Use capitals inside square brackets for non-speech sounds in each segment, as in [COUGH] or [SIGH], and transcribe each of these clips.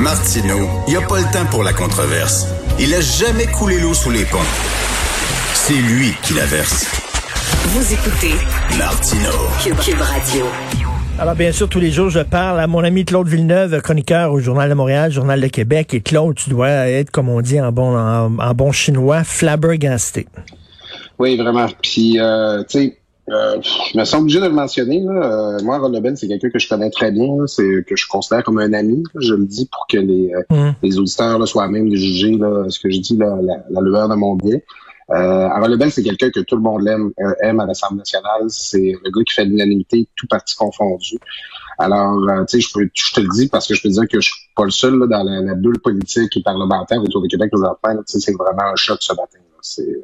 Martineau, il n'y a pas le temps pour la controverse. Il a jamais coulé l'eau sous les ponts. C'est lui qui la verse. Vous écoutez Martineau. Cube, Radio. Alors, bien sûr, tous les jours, je parle à mon ami Claude Villeneuve, chroniqueur au Journal de Montréal, Journal de Québec. Et Claude, tu dois être, comme on dit en bon, en, bon chinois, flabbergasté. Oui, vraiment. Puis, euh, tu sais, euh, je me sens obligé de le mentionner. Là. Euh, moi, Ron Lebel, c'est quelqu'un que je connais très bien, c'est que je considère comme un ami. je le dis pour que les, euh, mm. les auditeurs là, soient à même de juger là, ce que je dis, la, la lueur de mon bien. Euh, Ron Lebel, c'est quelqu'un que tout le monde aime, aime à l'Assemblée nationale. C'est le gars qui fait l'unanimité, tout parti confondu. Alors, tu sais, je, peux, je te le dis parce que je peux dire que je suis pas le seul là, dans la, bulle politique et parlementaire autour du Québec présentement. C'est vraiment un choc ce matin. C'est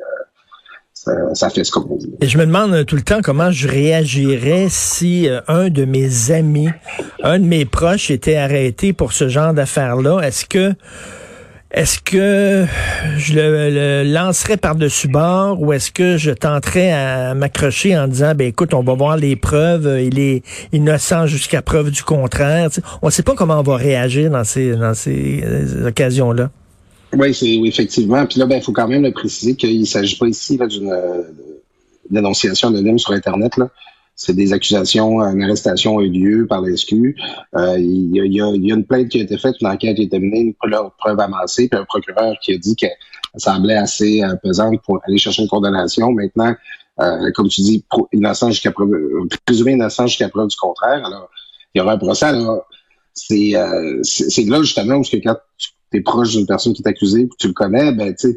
ça, fait ce qu'on dit. Et je me demande tout le temps comment je réagirais si euh, un de mes amis, un de mes proches était arrêté pour ce genre d'affaires-là. Est-ce que est-ce que je le, lancerais par-dessus bord ou est-ce que je tenterais à m'accrocher en disant, ben écoute, on va voir les preuves, il est innocent jusqu'à preuve du contraire. on ne sait pas comment on va réagir dans ces, dans ces euh, occasions-là. Oui, c'est effectivement. Puis là, ben, il faut quand même le préciser qu'il ne s'agit pas ici d'une euh, dénonciation anonyme sur Internet. Là. C'est des accusations, une arrestation a eu lieu par la SQ. Euh, il, y a, il, y a, une plainte qui a été faite, une enquête a été menée, une preuve amassée, puis un procureur qui a dit qu'elle semblait assez euh, pesante pour aller chercher une condamnation. Maintenant, euh, comme tu dis, innocent jusqu'à preuve, présumé innocent jusqu'à preuve du contraire. Alors, il y aura un procès. Alors, c'est c'est là justement où que quand tu t'es proche d'une personne qui est accusée, tu le connais, ben tu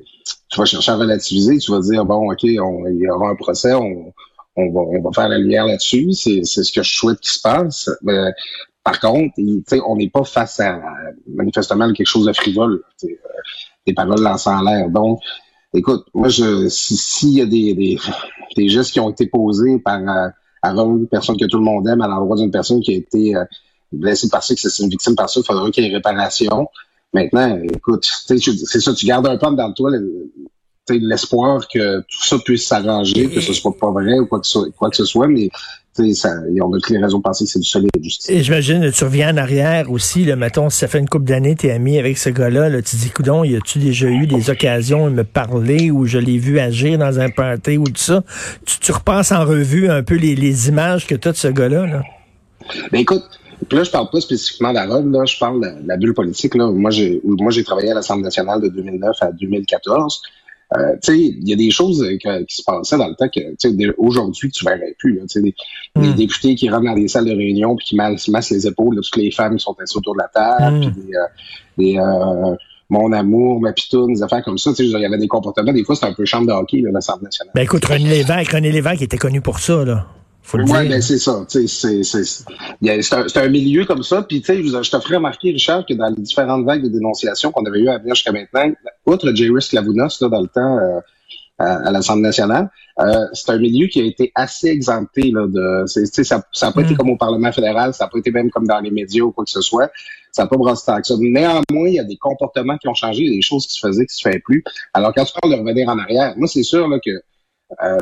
vas chercher à relativiser, tu vas dire bon, ok, on, il y aura un procès, on, on va, on va faire la lumière là-dessus, c'est, ce que je souhaite qu'il se passe. Mais, par contre, on n'est pas face à manifestement quelque chose de frivole, euh, des paroles lancées en l'air. Donc, écoute, moi, je s'il y a des, des, des, gestes qui ont été posés par euh, une personne que tout le monde aime à l'endroit d'une personne qui a été euh, blessée par ça, que c'est une victime par ça, il faudrait qu'il y ait réparation. Maintenant, écoute, c'est ça, tu gardes un peu dans toi l'espoir que tout ça puisse s'arranger, que ce soit pas vrai ou quoi que, quoi que ce soit, mais ça, on a toutes les raisons de penser que c'est du solide justice. Et j'imagine, tu reviens en arrière aussi, là, mettons, si ça fait une couple d'années, t'es ami avec ce gars-là, là, tu dis, coudon, y a-tu déjà eu des occasions de me parler ou je l'ai vu agir dans un party ou tout ça? Tu, tu repasses en revue un peu les, les images que tu as de ce gars-là, là? Ben écoute, puis là, je parle pas spécifiquement d'Harold, là, je parle de, la bulle politique. Là. Moi, j'ai moi j'ai travaillé à l'Assemblée nationale de 2009 à 2014. Euh, tu sais, il y a des choses qui se passaient dans le temps que aujourd'hui tu verrais plus. Là, des, des hmm. députés qui rentrent dans des salles de réunion puis qui massent, les épaules de toutes les femmes qui sont assises autour de la table, hmm. puis des, euh, euh, mon amour, ma pitoune, des affaires comme ça. Il y avait des comportements, des fois c'était un peu chambre de hockey, l'Assemblée nationale. Ben écoute, René Lévesque, René Lévesque était connu pour ça, là. Oui, ben c'est ça. C'est un, milieu comme ça. Puis tu sais, je te ferai remarquer, Richard, que dans les différentes vagues de dénonciation qu'on avait eues à venir jusqu'à maintenant, outre J. Risk Lavounos, là, dans le temps euh, à, l'Assemblée nationale, euh, c'est un milieu qui a été assez exempté. Là, de, ça n'a pas été mm. comme au Parlement fédéral, ça n'a pas été même comme dans les médias ou quoi que ce soit. Ça n'a pas brassé tant que ça. Néanmoins, il y a des comportements qui ont changé, des choses qui se faisaient qui se faisaient plus. Alors quand tu parles de revenir en arrière, moi c'est sûr là, que euh,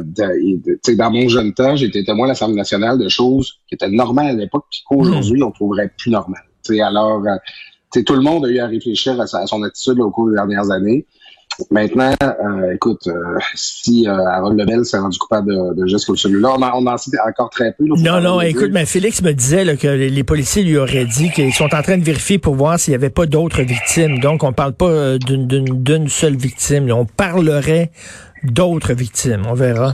dans mon jeune temps, j'étais témoin à l'Assemblée nationale de choses qui étaient normales à l'époque, puis qu'aujourd'hui, on trouverait plus normales. alors, euh, tout le monde a eu à réfléchir à, son attitude au cours des dernières années. Maintenant, euh, écoute, euh, si euh, Harold Lebel s'est rendu coupable de, de gestes comme celui-là, on, en, on en sait encore très peu. non, non, écoute, mais Félix me disait là, que les, policiers lui auraient dit qu'ils sont en train de vérifier pour voir s'il n'y avait pas d'autres victimes. Donc, on parle pas d'une seule victime. On parlerait d'autres victimes. On verra.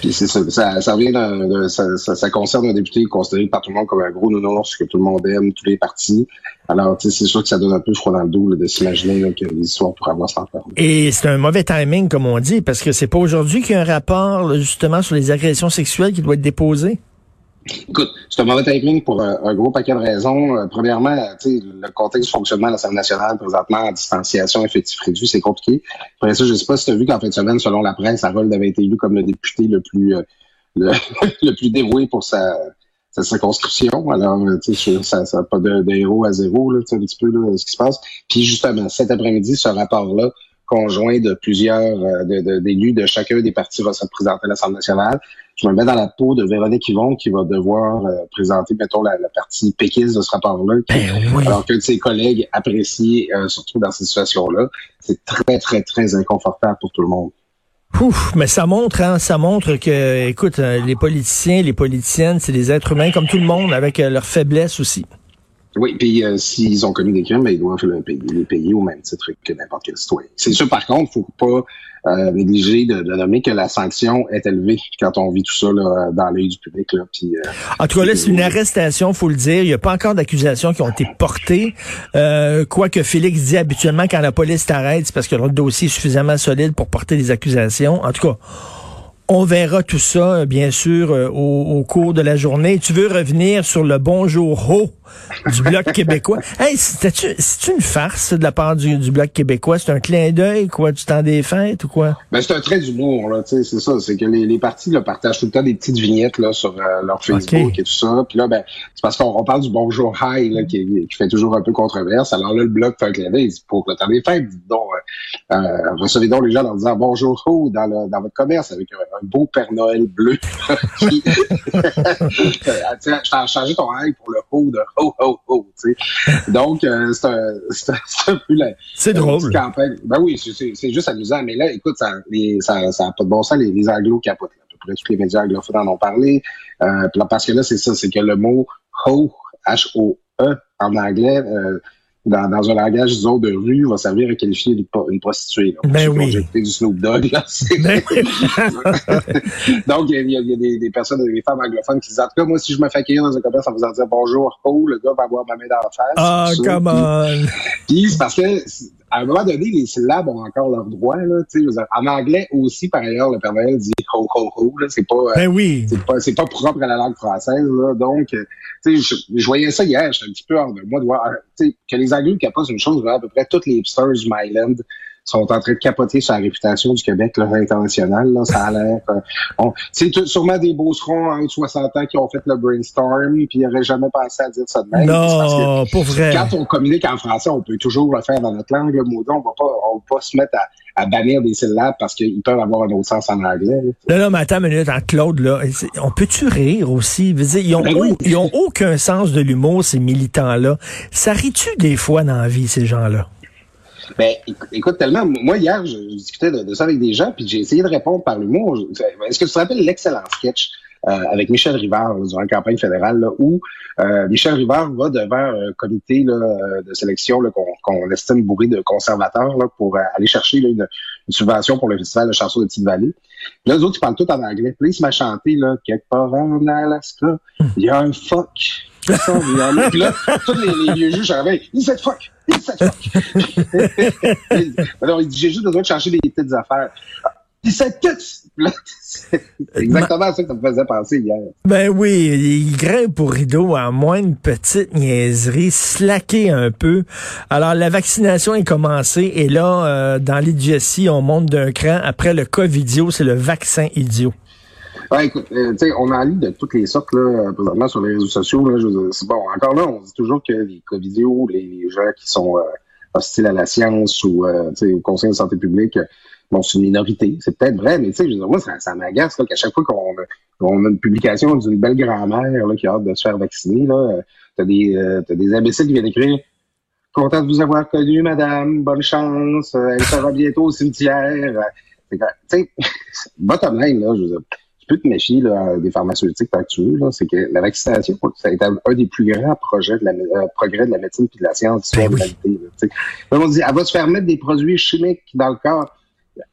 Puis c'est ça, ça, ça, revient de, ça, ça, concerne un député considéré par tout le monde comme un gros nounours que tout le monde aime, tous les partis. Alors, c'est sûr que ça donne un peu froid dans le dos de s'imaginer que les histoires pourraient avoir sans Et c'est un mauvais timing, comme on dit, parce que c'est pas aujourd'hui qu'il y a un rapport justement sur les agressions sexuelles qui doit être déposé. Écoute, c'est un mauvais timing pour un, gros paquet de raisons. Euh, premièrement, le contexte du fonctionnement de l'Assemblée nationale présentement en distanciation effectif réduit, c'est compliqué. Après ça, je sais pas si tu as vu qu'en fin de semaine, selon la presse, Harold avait été élu comme le député le plus euh, le, [LAUGHS] plus dévoué pour sa, sa circonscription. Alors, euh, tu sais, ça n'a pas de, héros à zéro, là, un petit peu là, ce qui se passe. Puis justement, cet après-midi, ce rapport-là conjoint de plusieurs d'élus de, de, chacun des partis va se présenter à l'Assemblée nationale. Je me mets dans la peau de Véronique Yvon qui va devoir présenter, mettons, la, partie péquiste de ce rapport-là, ben alors que ses collègues apprécient, surtout dans cette situation-là. C'est très, très, très inconfortable pour tout le monde. Ouf, mais ça montre, hein, ça montre que, écoute, les politiciens, les politiciennes, c'est des êtres humains comme tout le monde, avec leurs faiblesses aussi. Oui, puis euh, s'ils ont commis des crimes, ben, ils doivent les payer au même titre que n'importe quel citoyen. C'est sûr, par contre, faut pas euh, négliger de, de, nommer que la sanction est élevée quand on vit tout ça là, dans l'œil du public. Là, puis, euh, en tout cas, là, c'est une arrestation, faut le dire. Il n'y a pas encore d'accusations qui ont été portées. Euh, Quoique Félix dit habituellement, quand la police t'arrête, c'est parce que le dossier est suffisamment solide pour porter des accusations. En tout cas, on verra tout ça, bien sûr, euh, au, cours de la journée. Tu veux revenir sur le bonjour haut du Bloc québécois. [LAUGHS] Hey, c'est une farce de la part du, Bloc québécois? C'est un clin d'œil, quoi, du temps des fêtes ou quoi? Ben, c'est un trait d'humour, là, tu sais, c'est ça. C'est que les, les partis, là, partagent tout le temps des petites vignettes, là, sur euh, leur Facebook et tout ça. Puis là, ben, c'est parce qu'on parle du bonjour high, là, qui, qui, fait toujours un peu controverse. Alors là, le Bloc fait un clin d'œil. Pour le temps des fêtes, dites donc, euh, euh, recevez donc les gens en disant bonjour haut dans, le, dans votre commerce avec un beau Père Noël bleu. [LAUGHS] qui... [LAUGHS] je t'ai changé ton œil pour le haut de ho ho ho. Tu sais. Donc, euh, c'est un, [LAUGHS] un, peu la, c'est drôle. campagne. Ben oui, c'est juste amusant. Mais là, écoute, ça n'a ça, ça pas de bon sens. Les, les anglos capotent. À peu près tous les médias anglophones en ont parlé. Euh, parce que là, c'est ça, c'est que le mot ho, H-O-E, en anglais, euh, dans, dans un langage, disons, de rue, va servir à qualifier une, une prostituée. Là. Ben oui. du Snoop Dogg, là. Ben [LAUGHS] Donc, il y a, y a des, des, personnes, des femmes anglophones qui disent, en tout cas, moi, si je me fais accueillir dans un commerce en vous dire bonjour, oh, le gars va avoir ma main dans la face. Ah, oh, come on! [LAUGHS] Puis, c'est parce que, à un moment donné, les syllabes ont encore leurs droits. Là, en anglais aussi, par ailleurs, le Père Noël dit ho ho ho. C'est pas, ben oui. c'est pas, c'est pas propre à la langue française. Là, donc, euh, je, je voyais ça hier. J'étais un petit peu hors de moi de voir que les Anglais capotent une chose. À peu près toutes les hipsters du Myland sont en train de capoter sur la réputation du Québec là, international. Là, ça a l'air. Euh, c'est sûrement des beaucerons en haut de 60 ans qui ont fait le brainstorm, puis ils n'auraient jamais pensé à dire ça de même. Non, pour vrai. Quand on communique en français, on peut toujours le faire dans notre langue. Le mot on va pas, on va pas se mettre à, à bannir des syllabes parce qu'ils peuvent avoir un autre sens en anglais. Non, non, mais attends une minute, en Claude, là, on peut-tu rire aussi? Ils ont, ben ils ont aucun sens de l'humour, ces militants-là. Ça rit-tu des fois dans la vie, ces gens-là? Ben, écoute, tellement, moi, hier, je, discutais de, ça avec des gens, puis j'ai essayé de répondre par l'humour. Est-ce que tu te rappelles l'excellent sketch euh, avec Michel Rivard durant la campagne fédérale, là, où euh, Michel Rivard va devant un comité là, de sélection qu'on estime bourré de conservateurs là, pour euh, aller chercher là, une, subvention pour le festival de chansons de Petite-Vallée. Là, les autres, ils parlent tout en anglais. Puis là, il se chanté, là, quelque part en Alaska, il y a un fuck. Puis là, tous les, les vieux juges arrivaient, il cette fuck, il fuck. [LAUGHS] Alors, il dit, j'ai juste besoin de changer des petites affaires. C'est exactement ça que ça me faisait penser hier. Ben oui, il grimpe pour rideau à moins une petite niaiserie, slacker un peu. Alors, la vaccination est commencée et là, euh, dans l'idiotie, on monte d'un cran. Après le COVID-idiot, c'est le vaccin idiot. Ouais, écoute, euh, on en lit de toutes les sortes là, présentement sur les réseaux sociaux. Là, je, bon, encore là, on dit toujours que les COVIDios, les, les gens qui sont euh, hostiles à la science ou euh, au Conseil de santé publique, bon, c'est une minorité. C'est peut-être vrai, mais tu sais, moi, ça, ça m'agace qu'à chaque fois qu'on a une publication d'une belle grand-mère qui a hâte de se faire vacciner, là, t'as des, euh, as des imbéciles qui viennent écrire Content de vous avoir connu, madame, bonne chance, euh, elle sera bientôt au cimetière. Tu sais, [LAUGHS] bottom line, là, je veux dire, tu peux te méfier là, des pharmaceutiques actuelles, c'est que la vaccination, ça a été un des plus grands projets de la, euh, progrès de la médecine et de la science de l'humanité. Ben on dit, elle va se faire mettre des produits chimiques dans le corps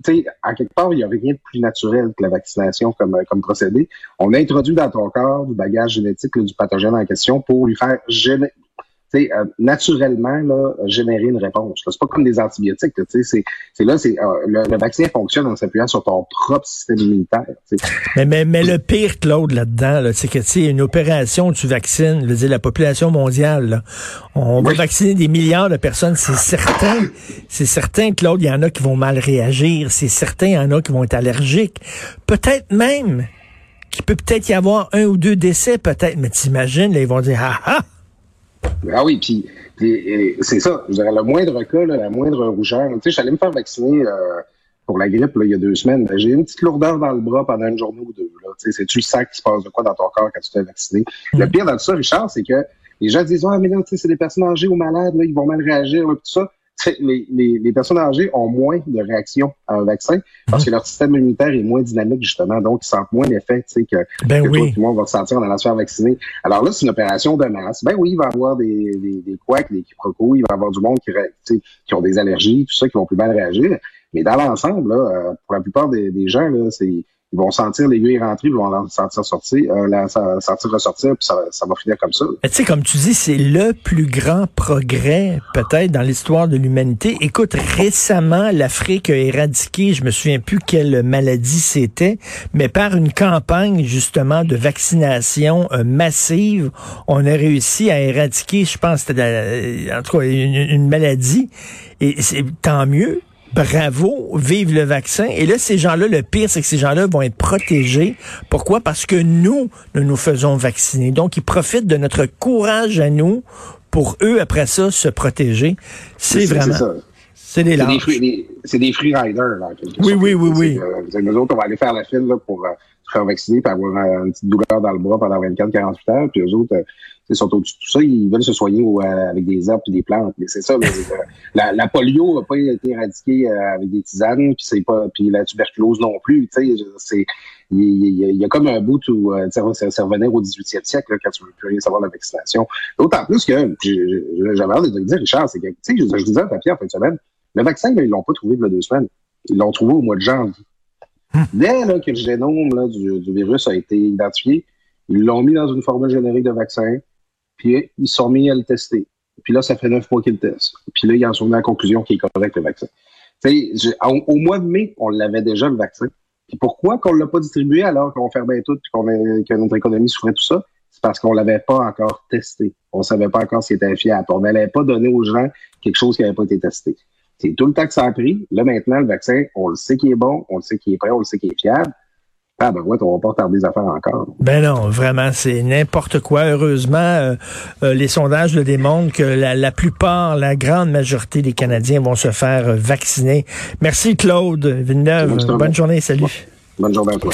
tu sais, en quelque part, il n'y a rien de plus naturel que la vaccination comme, euh, comme procédé. On introduit dans ton corps du bagage génétique du pathogène en question pour lui faire sais, euh, naturellement là, générer une réponse. C'est pas comme des antibiotiques. C'est, c'est là, c'est euh, le, vaccin fonctionne en s'appuyant sur ton propre système immunitaire. Mais, mais, mais le pire, Claude, là-dedans, c'est que tu une opération où tu vaccines, je veux dire, la population mondiale. On va vacciner des milliards de personnes, c'est certain. C'est certain, Claude, il y en a qui vont mal réagir. C'est certain, il y en a qui vont être allergiques. Peut-être même qu'il peut peut-être y avoir un ou deux décès, peut-être. Mais t'imagines, là, ils vont dire, ah ah! Ah oui, puis c'est ça. Je dirais, le moindre cas, la moindre rougeur. Tu sais, j'allais me faire vacciner euh, pour la grippe là, il y a deux semaines. J'ai une petite lourdeur dans le bras pendant une journée ou deux. Tu sais, c'est-tu le sac qui se passe de quoi dans ton corps quand tu te fais vacciner? Le mm. pire dans tout ça, Richard, c'est que les gens disent, ah, mais non, tu sais, c'est des personnes âgées ou malades, là, ils vont mal réagir, là, tout ça [LAUGHS] les, les, les, personnes âgées ont moins de réactions à un vaccin parce que leur système immunitaire est moins dynamique, justement. Donc, ils sentent moins l'effet que, ben que oui. tout le monde va ressentir en allant se faire vacciner. Alors là, c'est une opération de masse. Ben oui, il va y avoir des, des, des couacs, des quiproquos, il va y avoir du monde qui, qui ont des allergies, tout ça, qui vont plus mal réagir. Mais dans l'ensemble, euh, pour la plupart des, des gens, là, c'est ils vont sentir l'aiguille rentrer, ils vont sentir sortir, euh, la sentir ressortir, puis ça, va finir comme ça. Tu sais, comme tu dis, c'est le plus grand progrès peut-être dans l'histoire de l'humanité. Écoute, récemment, l'Afrique a éradiqué, je me souviens plus quelle maladie c'était, mais par une campagne justement de vaccination euh, massive, on a réussi à éradiquer, je pense, en tout cas une, une maladie. Et c'est tant mieux bravo, vive le vaccin. Et là, ces gens-là, le pire, c'est que ces gens-là vont être protégés. Pourquoi? Parce que nous, nous nous faisons vacciner. Donc, ils profitent de notre courage à nous pour eux, après ça, se protéger. C'est vraiment... C'est des C'est des, free riders, là, Oui, oui, oui, oui. nous autres, on va aller faire la file là, pour euh, se faire vacciner et avoir une petite douleur dans le bras pendant 24-48 heures. Puis eux autres, euh, ils sont au-dessus de tout ça, ils veulent se soigner euh, avec des arbres et des plantes. Mais c'est ça, la, la, polio n'a pas été éradiquée euh, avec des tisanes, puis c'est pas, puis la tuberculose non plus. Il, y a comme un bout où euh, ça, revenait au 18e siècle quand tu veux plus rien savoir de la vaccination. D'autant plus que j'avais hâte de te dire, Richard, c'est que je, je disais à papier en fin de semaine, le vaccin, ils l'ont pas trouvé il y deux semaines. Ils l'ont trouvé au mois de janvier. Dès là, que le génome là, du, du virus a été identifié, ils l'ont mis dans une formule générique de vaccin. Puis ils sont mis à le tester. Puis là, ça fait neuf mois qu'ils le testent. Puis là, ils en sont venus à la conclusion qu'il est correct le vaccin. Au, au mois de mai, on l'avait déjà le vaccin. Puis pourquoi qu'on l'a pas distribué alors qu'on fermait tout puis qu'on que notre économie souffrait tout ça? C'est parce qu'on l'avait pas encore testé. On savait pas encore s'il était fiable. On n'allait pas donner aux gens quelque chose qui n'avait pas été testé. C'est tout le temps que ça a pris. Là, maintenant, le vaccin, on le sait qu'il est bon, on le sait qu'il est prêt, on le sait qu'il est fiable. Ah ben ouais, on va pas retarder des affaires encore. Ben non, vraiment, c'est n'importe quoi. Heureusement, euh, euh, les sondages le démontrent que la, la, plupart, la grande majorité des Canadiens vont se faire euh, vacciner. Merci Claude Villeneuve. Bonne journée, salut. Bonne journée à toi.